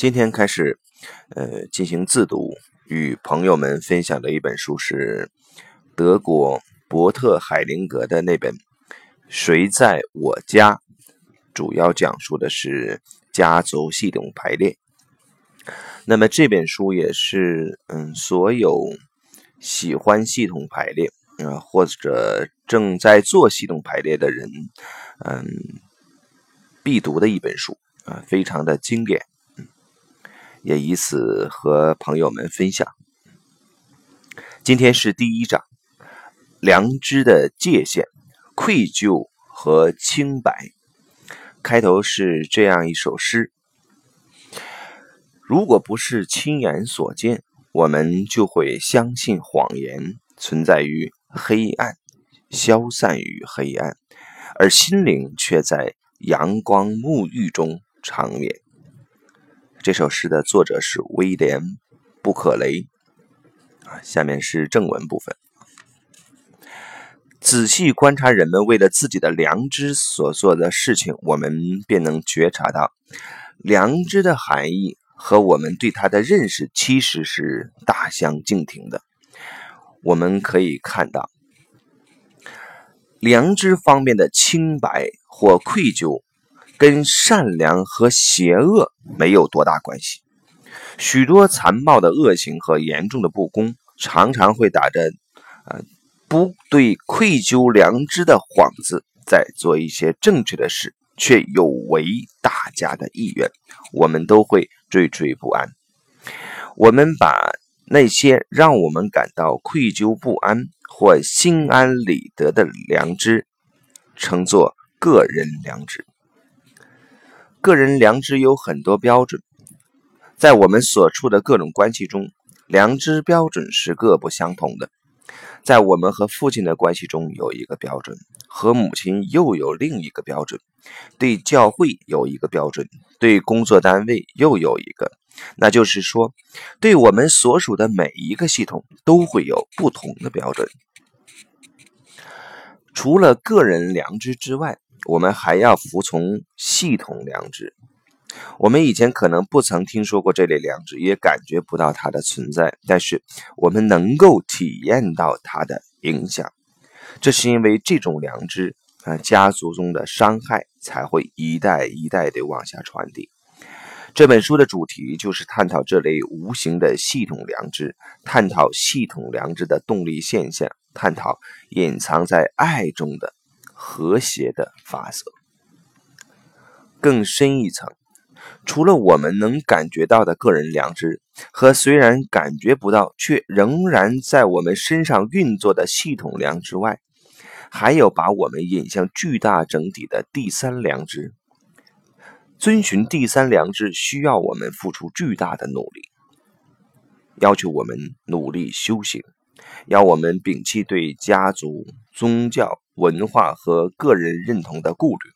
今天开始，呃，进行自读，与朋友们分享的一本书是德国伯特海灵格的那本《谁在我家》，主要讲述的是家族系统排列。那么这本书也是，嗯，所有喜欢系统排列啊，或者正在做系统排列的人，嗯，必读的一本书啊，非常的经典。也以此和朋友们分享。今天是第一章，良知的界限、愧疚和清白。开头是这样一首诗：如果不是亲眼所见，我们就会相信谎言存在于黑暗，消散于黑暗，而心灵却在阳光沐浴中长眠。这首诗的作者是威廉·布克雷。啊，下面是正文部分。仔细观察人们为了自己的良知所做的事情，我们便能觉察到，良知的含义和我们对它的认识其实是大相径庭的。我们可以看到，良知方面的清白或愧疚。跟善良和邪恶没有多大关系。许多残暴的恶行和严重的不公，常常会打着呃不对愧疚良知的幌子，在做一些正确的事，却有违大家的意愿。我们都会惴惴不安。我们把那些让我们感到愧疚不安或心安理得的良知，称作个人良知。个人良知有很多标准，在我们所处的各种关系中，良知标准是各不相同的。在我们和父亲的关系中有一个标准，和母亲又有另一个标准，对教会有一个标准，对工作单位又有一个。那就是说，对我们所属的每一个系统都会有不同的标准。除了个人良知之外，我们还要服从系统良知。我们以前可能不曾听说过这类良知，也感觉不到它的存在，但是我们能够体验到它的影响。这是因为这种良知啊，家族中的伤害才会一代一代的往下传递。这本书的主题就是探讨这类无形的系统良知，探讨系统良知的动力现象，探讨隐藏在爱中的。和谐的法则，更深一层，除了我们能感觉到的个人良知和虽然感觉不到却仍然在我们身上运作的系统良知外，还有把我们引向巨大整体的第三良知。遵循第三良知需要我们付出巨大的努力，要求我们努力修行。要我们摒弃对家族、宗教、文化和个人认同的顾虑。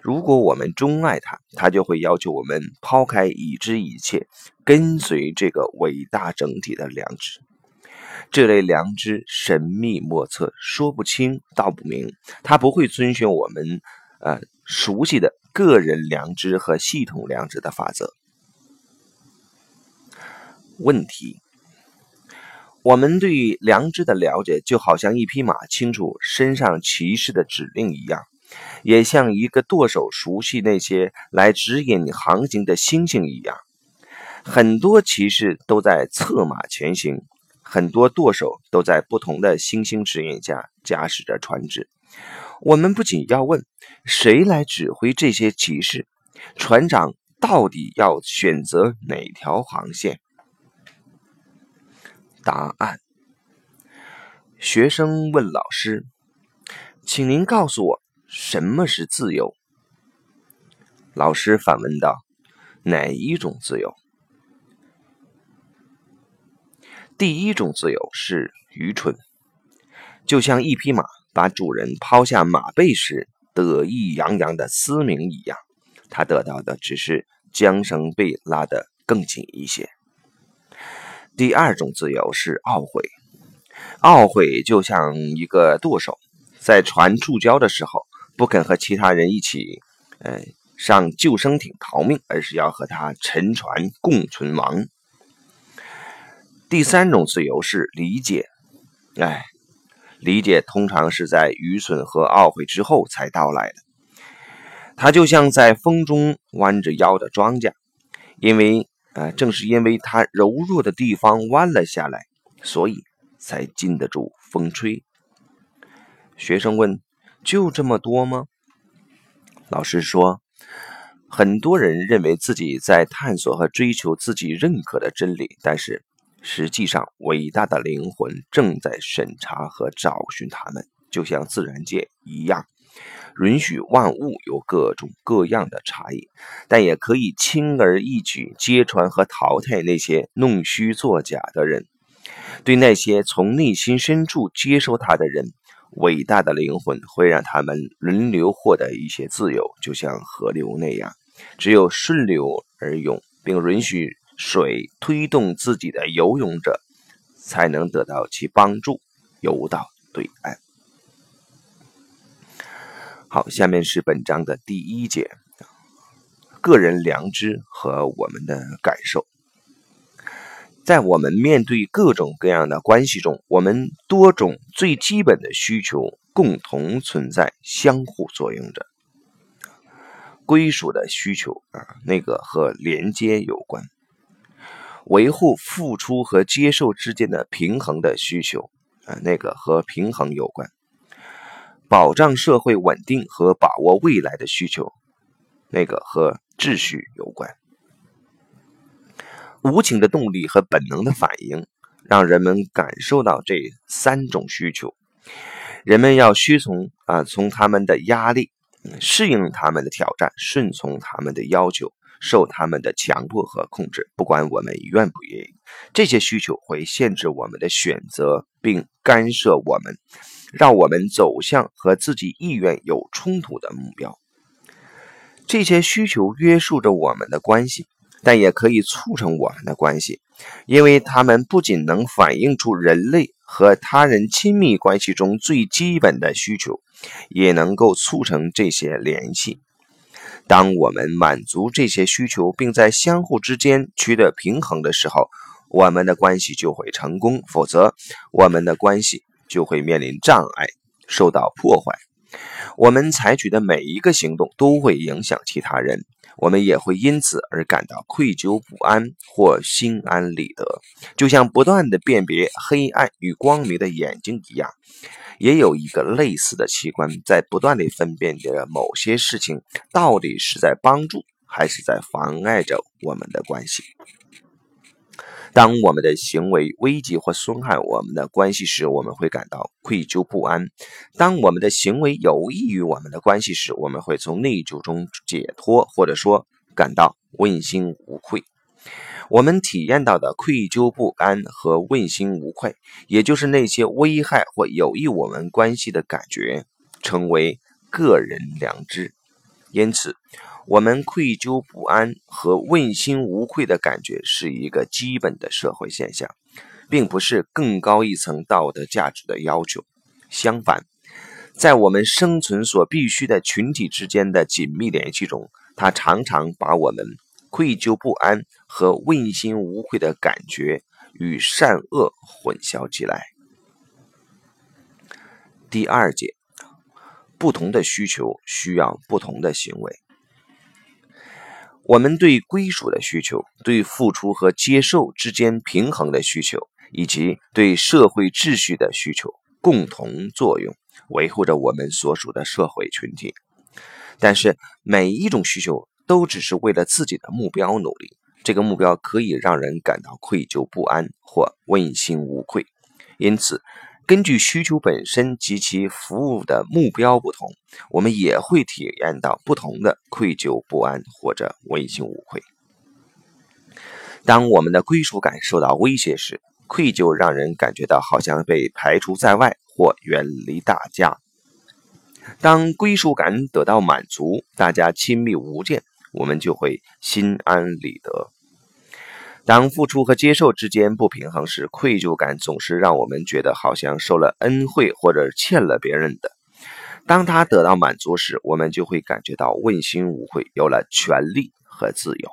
如果我们钟爱他，他就会要求我们抛开已知一切，跟随这个伟大整体的良知。这类良知神秘莫测，说不清道不明。他不会遵循我们呃熟悉的个人良知和系统良知的法则。问题。我们对良知的了解，就好像一匹马清楚身上骑士的指令一样，也像一个舵手熟悉那些来指引航行的星星一样。很多骑士都在策马前行，很多舵手都在不同的星星指引下驾驶着船只。我们不仅要问谁来指挥这些骑士，船长到底要选择哪条航线？答案。学生问老师：“请您告诉我，什么是自由？”老师反问道：“哪一种自由？”第一种自由是愚蠢，就像一匹马把主人抛下马背时得意洋洋的嘶鸣一样，他得到的只是缰绳被拉得更紧一些。第二种自由是懊悔，懊悔就像一个舵手，在船触礁的时候不肯和其他人一起，呃，上救生艇逃命，而是要和他沉船共存亡。第三种自由是理解，哎，理解通常是在愚蠢和懊悔之后才到来的。它就像在风中弯着腰的庄稼，因为啊，正是因为它柔弱的地方弯了下来，所以才经得住风吹。学生问：“就这么多吗？”老师说：“很多人认为自己在探索和追求自己认可的真理，但是实际上，伟大的灵魂正在审查和找寻他们，就像自然界一样。”允许万物有各种各样的差异，但也可以轻而易举揭穿和淘汰那些弄虚作假的人。对那些从内心深处接受他的人，伟大的灵魂会让他们轮流获得一些自由，就像河流那样，只有顺流而涌，并允许水推动自己的游泳者，才能得到其帮助，游到对岸。好，下面是本章的第一节，个人良知和我们的感受。在我们面对各种各样的关系中，我们多种最基本的需求共同存在，相互作用着。归属的需求啊，那个和连接有关；维护付出和接受之间的平衡的需求啊，那个和平衡有关。保障社会稳定和把握未来的需求，那个和秩序有关。无情的动力和本能的反应，让人们感受到这三种需求。人们要屈从啊，从他们的压力，适应他们的挑战，顺从他们的要求，受他们的强迫和控制。不管我们愿不愿意，这些需求会限制我们的选择，并干涉我们。让我们走向和自己意愿有冲突的目标。这些需求约束着我们的关系，但也可以促成我们的关系，因为它们不仅能反映出人类和他人亲密关系中最基本的需求，也能够促成这些联系。当我们满足这些需求，并在相互之间取得平衡的时候，我们的关系就会成功；否则，我们的关系。就会面临障碍，受到破坏。我们采取的每一个行动都会影响其他人，我们也会因此而感到愧疚不安或心安理得。就像不断的辨别黑暗与光明的眼睛一样，也有一个类似的器官在不断地分辨着某些事情到底是在帮助还是在妨碍着我们的关系。当我们的行为危及或损害我们的关系时，我们会感到愧疚不安；当我们的行为有益于我们的关系时，我们会从内疚中解脱，或者说感到问心无愧。我们体验到的愧疚不安和问心无愧，也就是那些危害或有益我们关系的感觉，成为个人良知。因此。我们愧疚不安和问心无愧的感觉是一个基本的社会现象，并不是更高一层道德价值的要求。相反，在我们生存所必须的群体之间的紧密联系中，它常常把我们愧疚不安和问心无愧的感觉与善恶混淆起来。第二节，不同的需求需要不同的行为。我们对归属的需求、对付出和接受之间平衡的需求，以及对社会秩序的需求，共同作用，维护着我们所属的社会群体。但是，每一种需求都只是为了自己的目标努力，这个目标可以让人感到愧疚不安或问心无愧。因此，根据需求本身及其服务的目标不同，我们也会体验到不同的愧疚不安或者问心无愧。当我们的归属感受到威胁时，愧疚让人感觉到好像被排除在外或远离大家；当归属感得到满足，大家亲密无间，我们就会心安理得。当付出和接受之间不平衡时，愧疚感总是让我们觉得好像受了恩惠或者欠了别人的。当他得到满足时，我们就会感觉到问心无愧，有了权利和自由。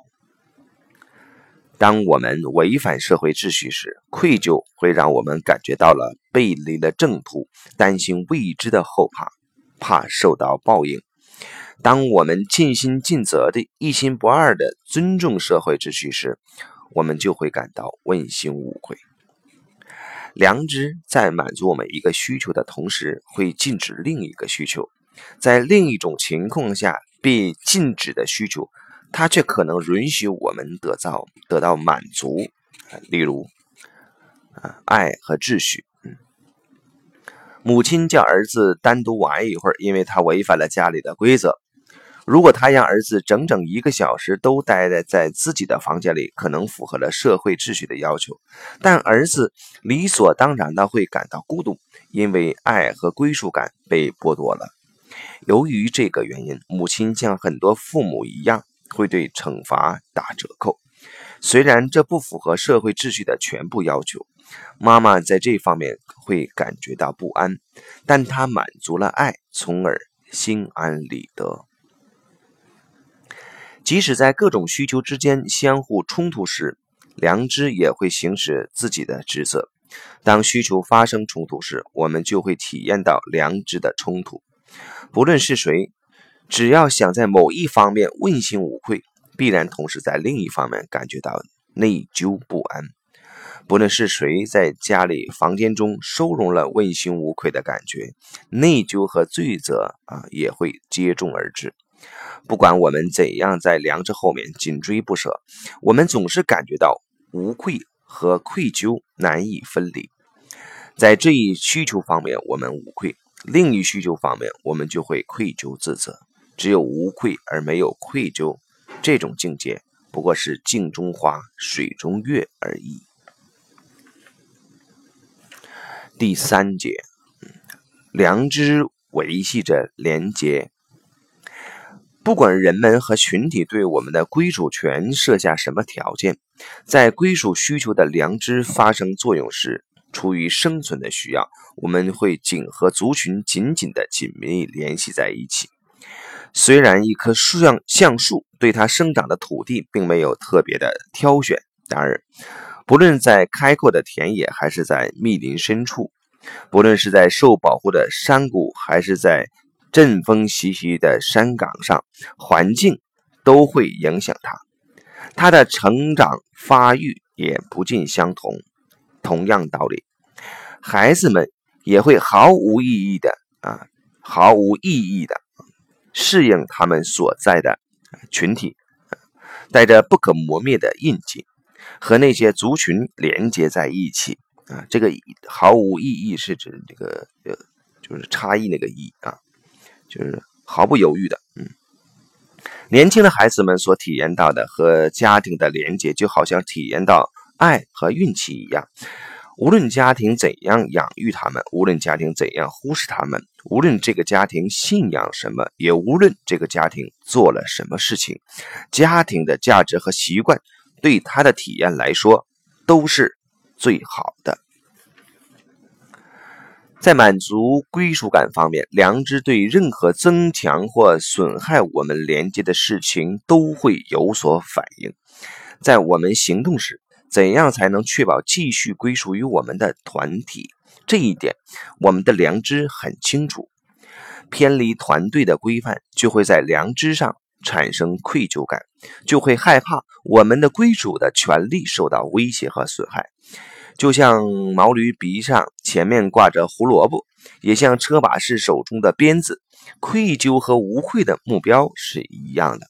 当我们违反社会秩序时，愧疚会让我们感觉到了背离了正途，担心未知的后怕，怕受到报应。当我们尽心尽责的、一心不二的尊重社会秩序时，我们就会感到问心无愧。良知在满足我们一个需求的同时，会禁止另一个需求。在另一种情况下，被禁止的需求，它却可能允许我们得到得到满足。例如，爱和秩序。母亲叫儿子单独玩一会儿，因为他违反了家里的规则。如果他让儿子整整一个小时都待在在自己的房间里，可能符合了社会秩序的要求，但儿子理所当然的会感到孤独，因为爱和归属感被剥夺了。由于这个原因，母亲像很多父母一样，会对惩罚打折扣。虽然这不符合社会秩序的全部要求，妈妈在这方面会感觉到不安，但她满足了爱，从而心安理得。即使在各种需求之间相互冲突时，良知也会行使自己的职责。当需求发生冲突时，我们就会体验到良知的冲突。不论是谁，只要想在某一方面问心无愧，必然同时在另一方面感觉到内疚不安。不论是谁在家里房间中收容了问心无愧的感觉，内疚和罪责啊也会接踵而至。不管我们怎样在良知后面紧追不舍，我们总是感觉到无愧和愧疚难以分离。在这一需求方面，我们无愧；另一需求方面，我们就会愧疚自责。只有无愧而没有愧疚，这种境界不过是镜中花，水中月而已。第三节，良知维系着廉洁。不管人们和群体对我们的归属权设下什么条件，在归属需求的良知发生作用时，出于生存的需要，我们会紧和族群紧紧的紧密联系在一起。虽然一棵树像橡树对它生长的土地并没有特别的挑选，然而，不论在开阔的田野还是在密林深处，不论是在受保护的山谷还是在。阵风习习的山岗上，环境都会影响他，他的成长发育也不尽相同。同样道理，孩子们也会毫无意义的啊，毫无意义的适应他们所在的群体，带着不可磨灭的印记，和那些族群连接在一起啊。这个毫无意义是指这个呃，就是差异那个异啊。就是毫不犹豫的，嗯，年轻的孩子们所体验到的和家庭的连接，就好像体验到爱和运气一样。无论家庭怎样养育他们，无论家庭怎样忽视他们，无论这个家庭信仰什么，也无论这个家庭做了什么事情，家庭的价值和习惯对他的体验来说都是最好的。在满足归属感方面，良知对任何增强或损害我们连接的事情都会有所反应。在我们行动时，怎样才能确保继续归属于我们的团体？这一点，我们的良知很清楚。偏离团队的规范，就会在良知上产生愧疚感，就会害怕我们的归属的权利受到威胁和损害。就像毛驴鼻上前面挂着胡萝卜，也像车把式手中的鞭子，愧疚和无愧的目标是一样的，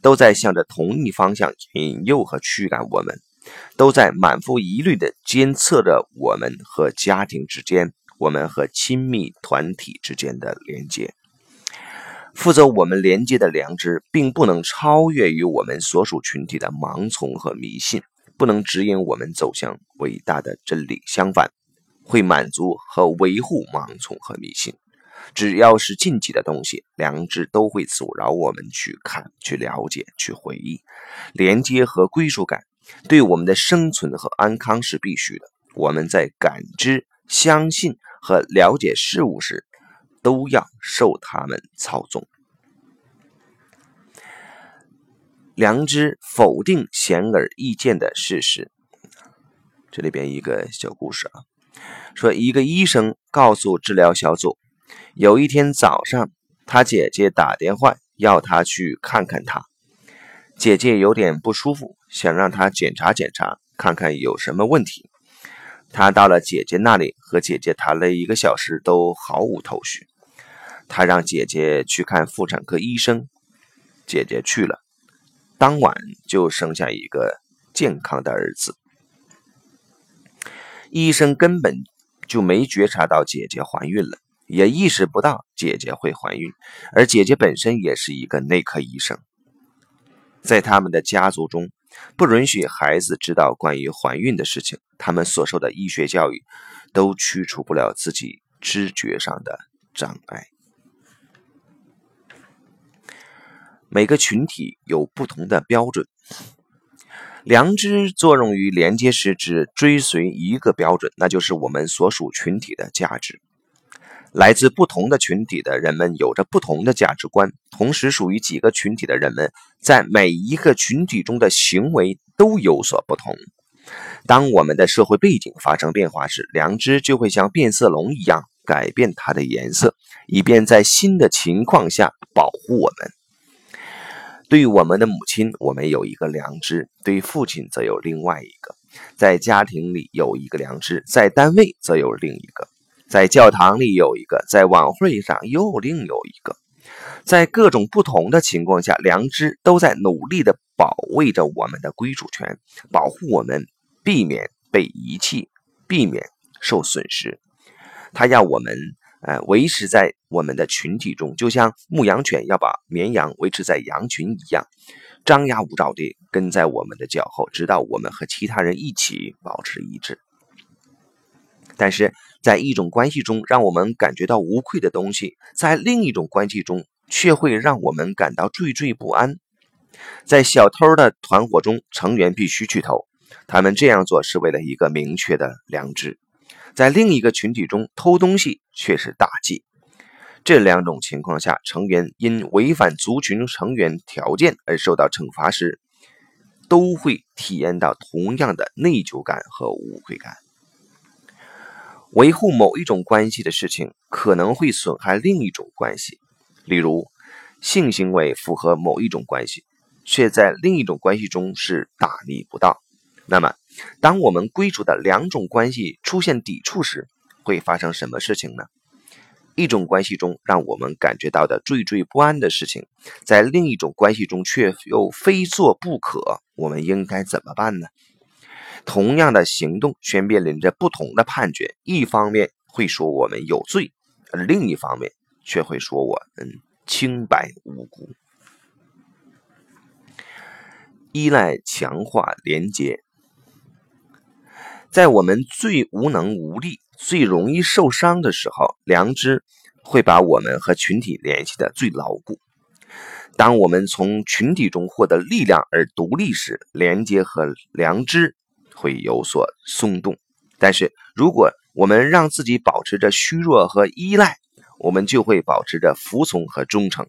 都在向着同一方向引诱和驱赶我们，都在满腹疑虑地监测着我们和家庭之间、我们和亲密团体之间的连接。负责我们连接的良知，并不能超越于我们所属群体的盲从和迷信。不能指引我们走向伟大的真理，相反，会满足和维护盲从和迷信。只要是禁忌的东西，良知都会阻挠我们去看、去了解、去回忆。连接和归属感对我们的生存和安康是必须的。我们在感知、相信和了解事物时，都要受他们操纵。良知否定显而易见的事实。这里边一个小故事啊，说一个医生告诉治疗小组，有一天早上，他姐姐打电话要他去看看他。姐姐有点不舒服，想让他检查检查，看看有什么问题。他到了姐姐那里，和姐姐谈了一个小时，都毫无头绪。他让姐姐去看妇产科医生，姐姐去了，当晚就生下一个健康的儿子。医生根本就没觉察到姐姐怀孕了，也意识不到姐姐会怀孕，而姐姐本身也是一个内科医生。在他们的家族中，不允许孩子知道关于怀孕的事情。他们所受的医学教育，都驱除不了自己知觉上的障碍。每个群体有不同的标准。良知作用于连接时，只追随一个标准，那就是我们所属群体的价值。来自不同的群体的人们有着不同的价值观，同时属于几个群体的人们在每一个群体中的行为都有所不同。当我们的社会背景发生变化时，良知就会像变色龙一样改变它的颜色，以便在新的情况下保护我们。对于我们的母亲，我们有一个良知；对父亲，则有另外一个。在家庭里有一个良知，在单位则有另一个。在教堂里有一个，在晚会上又另有一个，在各种不同的情况下，良知都在努力地保卫着我们的归属权，保护我们，避免被遗弃，避免受损失。他要我们，呃，维持在我们的群体中，就像牧羊犬要把绵羊维持在羊群一样，张牙舞爪地跟在我们的脚后，直到我们和其他人一起保持一致。但是在一种关系中，让我们感觉到无愧的东西，在另一种关系中却会让我们感到惴惴不安。在小偷的团伙中，成员必须去偷，他们这样做是为了一个明确的良知；在另一个群体中，偷东西却是大忌。这两种情况下，成员因违反族群成员条件而受到惩罚时，都会体验到同样的内疚感和无愧感。维护某一种关系的事情可能会损害另一种关系，例如性行为符合某一种关系，却在另一种关系中是大逆不道。那么，当我们归属的两种关系出现抵触时，会发生什么事情呢？一种关系中让我们感觉到的惴惴不安的事情，在另一种关系中却又非做不可，我们应该怎么办呢？同样的行动却面临着不同的判决，一方面会说我们有罪，而另一方面却会说我们清白无辜。依赖强化连接，在我们最无能无力、最容易受伤的时候，良知会把我们和群体联系的最牢固。当我们从群体中获得力量而独立时，连接和良知。会有所松动，但是如果我们让自己保持着虚弱和依赖，我们就会保持着服从和忠诚。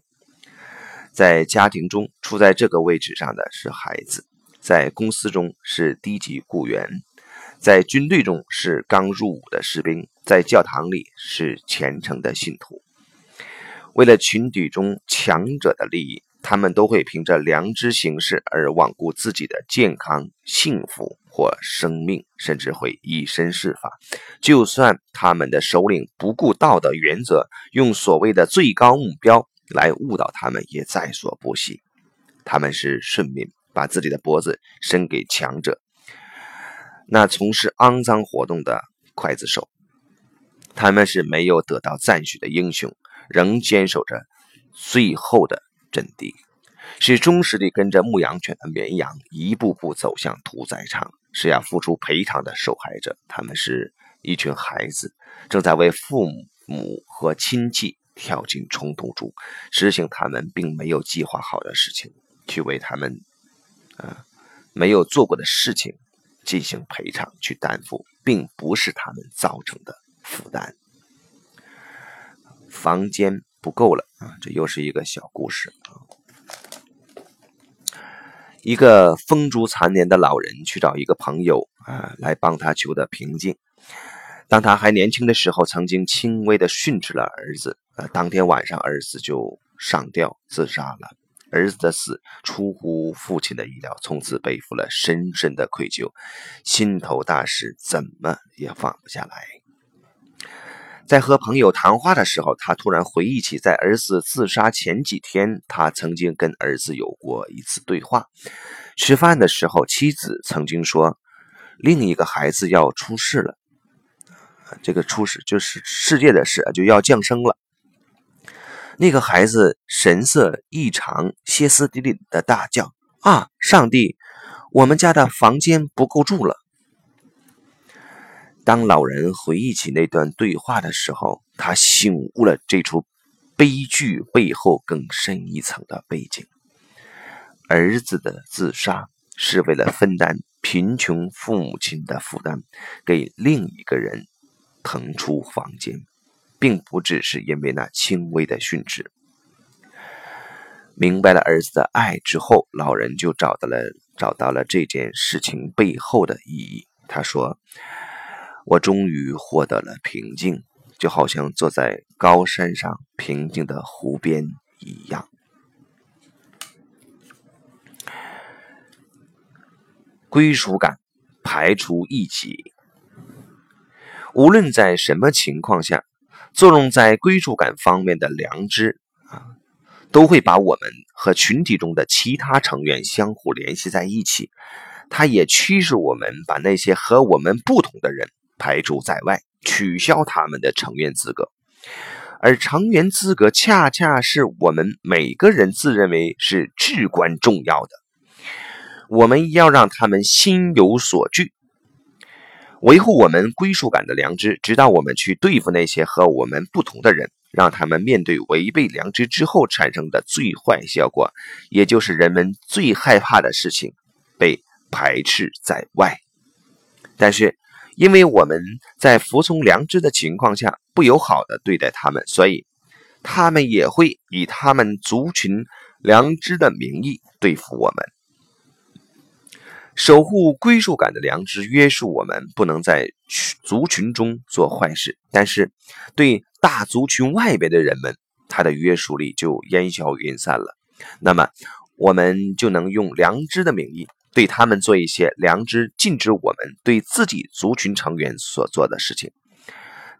在家庭中，处在这个位置上的是孩子；在公司中是低级雇员；在军队中是刚入伍的士兵；在教堂里是虔诚的信徒。为了群体中强者的利益。他们都会凭着良知行事而罔顾自己的健康、幸福或生命，甚至会以身试法。就算他们的首领不顾道德原则，用所谓的最高目标来误导他们，也在所不惜。他们是顺民，把自己的脖子伸给强者，那从事肮脏活动的刽子手。他们是没有得到赞许的英雄，仍坚守着最后的。阵地是忠实地跟着牧羊犬的绵羊一步步走向屠宰场，是要付出赔偿的受害者。他们是一群孩子，正在为父母和亲戚跳进冲突中，实行他们并没有计划好的事情，去为他们啊没有做过的事情进行赔偿，去担负并不是他们造成的负担。房间不够了啊！这又是一个小故事啊。一个风烛残年的老人去找一个朋友啊，来帮他求得平静。当他还年轻的时候，曾经轻微的训斥了儿子，呃，当天晚上儿子就上吊自杀了。儿子的死出乎父亲的意料，从此背负了深深的愧疚，心头大石怎么也放不下来。在和朋友谈话的时候，他突然回忆起，在儿子自杀前几天，他曾经跟儿子有过一次对话。吃饭的时候，妻子曾经说：“另一个孩子要出世了，这个出世就是世界的事，就要降生了。”那个孩子神色异常，歇斯底里的大叫：“啊，上帝，我们家的房间不够住了！”当老人回忆起那段对话的时候，他醒悟了这出悲剧背后更深一层的背景。儿子的自杀是为了分担贫穷父母亲的负担，给另一个人腾出房间，并不只是因为那轻微的训斥。明白了儿子的爱之后，老人就找到了找到了这件事情背后的意义。他说。我终于获得了平静，就好像坐在高山上平静的湖边一样。归属感，排除异己。无论在什么情况下，作用在归属感方面的良知啊，都会把我们和群体中的其他成员相互联系在一起。它也驱使我们把那些和我们不同的人。排除在外，取消他们的成员资格，而成员资格恰恰是我们每个人自认为是至关重要的。我们要让他们心有所惧，维护我们归属感的良知，直到我们去对付那些和我们不同的人，让他们面对违背良知之后产生的最坏效果，也就是人们最害怕的事情——被排斥在外。但是。因为我们在服从良知的情况下不友好的对待他们，所以他们也会以他们族群良知的名义对付我们。守护归属感的良知约束我们，不能在族群中做坏事。但是对大族群外边的人们，他的约束力就烟消云散了。那么我们就能用良知的名义。对他们做一些良知禁止我们对自己族群成员所做的事情，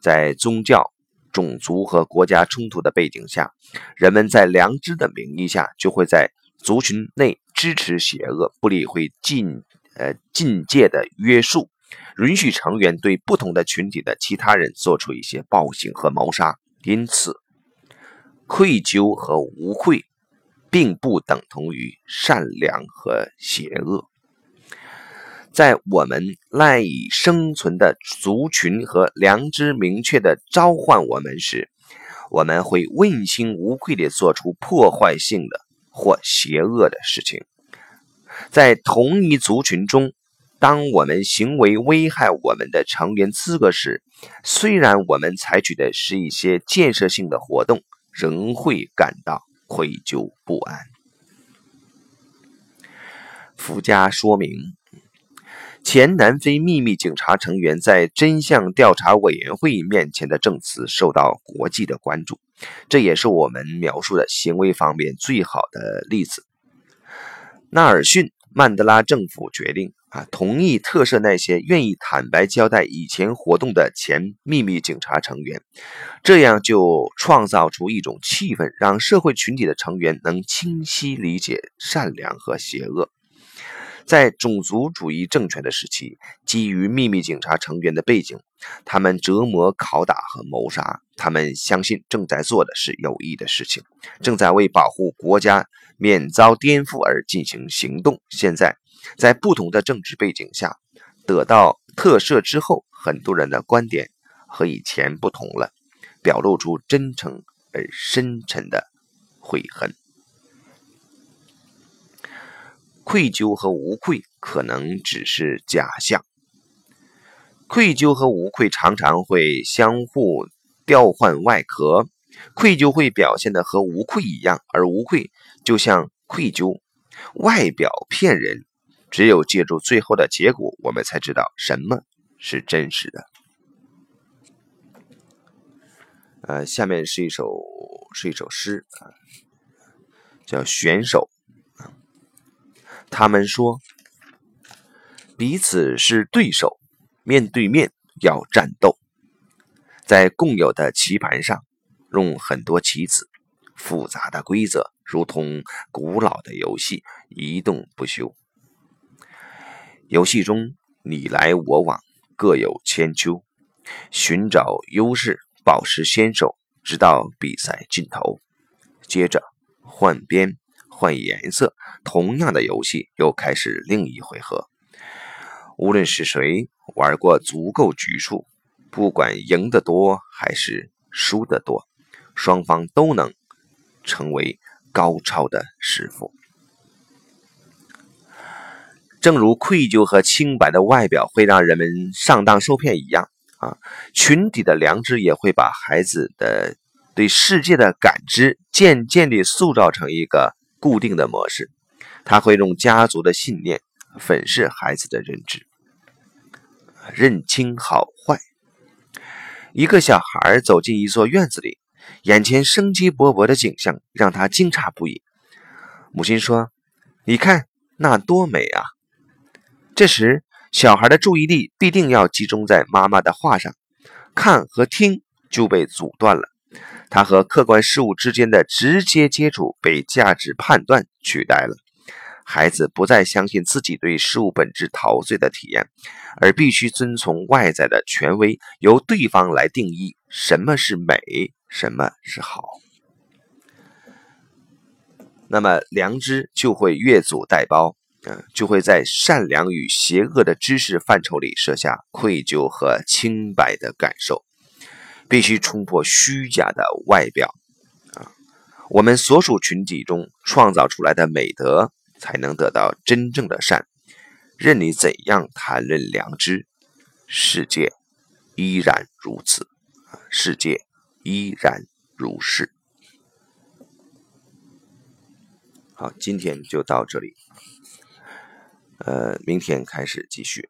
在宗教、种族和国家冲突的背景下，人们在良知的名义下，就会在族群内支持邪恶，不理会禁呃禁戒的约束，允许成员对不同的群体的其他人做出一些暴行和谋杀。因此，愧疚和无愧。并不等同于善良和邪恶。在我们赖以生存的族群和良知明确的召唤我们时，我们会问心无愧地做出破坏性的或邪恶的事情。在同一族群中，当我们行为危害我们的成员资格时，虽然我们采取的是一些建设性的活动，仍会感到。愧疚不安。附加说明：前南非秘密警察成员在真相调查委员会面前的证词受到国际的关注，这也是我们描述的行为方面最好的例子。纳尔逊。曼德拉政府决定啊，同意特赦那些愿意坦白交代以前活动的前秘密警察成员，这样就创造出一种气氛，让社会群体的成员能清晰理解善良和邪恶。在种族主义政权的时期，基于秘密警察成员的背景，他们折磨、拷打和谋杀。他们相信正在做的是有益的事情，正在为保护国家免遭颠覆而进行行动。现在，在不同的政治背景下得到特赦之后，很多人的观点和以前不同了，表露出真诚而深沉的悔恨。愧疚和无愧可能只是假象。愧疚和无愧常常会相互调换外壳。愧疚会表现的和无愧一样，而无愧就像愧疚，外表骗人。只有借助最后的结果，我们才知道什么是真实的。呃，下面是一首是一首诗啊，叫《选手》。他们说，彼此是对手，面对面要战斗，在共有的棋盘上用很多棋子，复杂的规则如同古老的游戏，一动不休。游戏中你来我往，各有千秋，寻找优势，保持先手，直到比赛尽头。接着换边，换颜色，同样的游戏又开始另一回合。无论是谁玩过足够局数，不管赢得多还是输得多，双方都能成为高超的师傅。正如愧疚和清白的外表会让人们上当受骗一样，啊，群体的良知也会把孩子的对世界的感知渐渐地塑造成一个固定的模式。他会用家族的信念粉饰孩子的认知，认清好坏。一个小孩走进一座院子里，眼前生机勃勃的景象让他惊诧不已。母亲说：“你看，那多美啊！”这时，小孩的注意力必定要集中在妈妈的话上，看和听就被阻断了。他和客观事物之间的直接接触被价值判断取代了。孩子不再相信自己对事物本质陶醉的体验，而必须遵从外在的权威，由对方来定义什么是美，什么是好。那么，良知就会越俎代庖。嗯，就会在善良与邪恶的知识范畴里设下愧疚和清白的感受，必须冲破虚假的外表啊！我们所属群体中创造出来的美德，才能得到真正的善。任你怎样谈论良知，世界依然如此啊！世界依然如是。好，今天就到这里。呃，明天开始继续。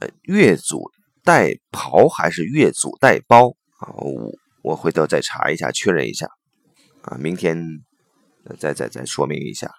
呃，越俎代庖还是越俎代庖啊？我我回头再查一下，确认一下。啊，明天再再再说明一下。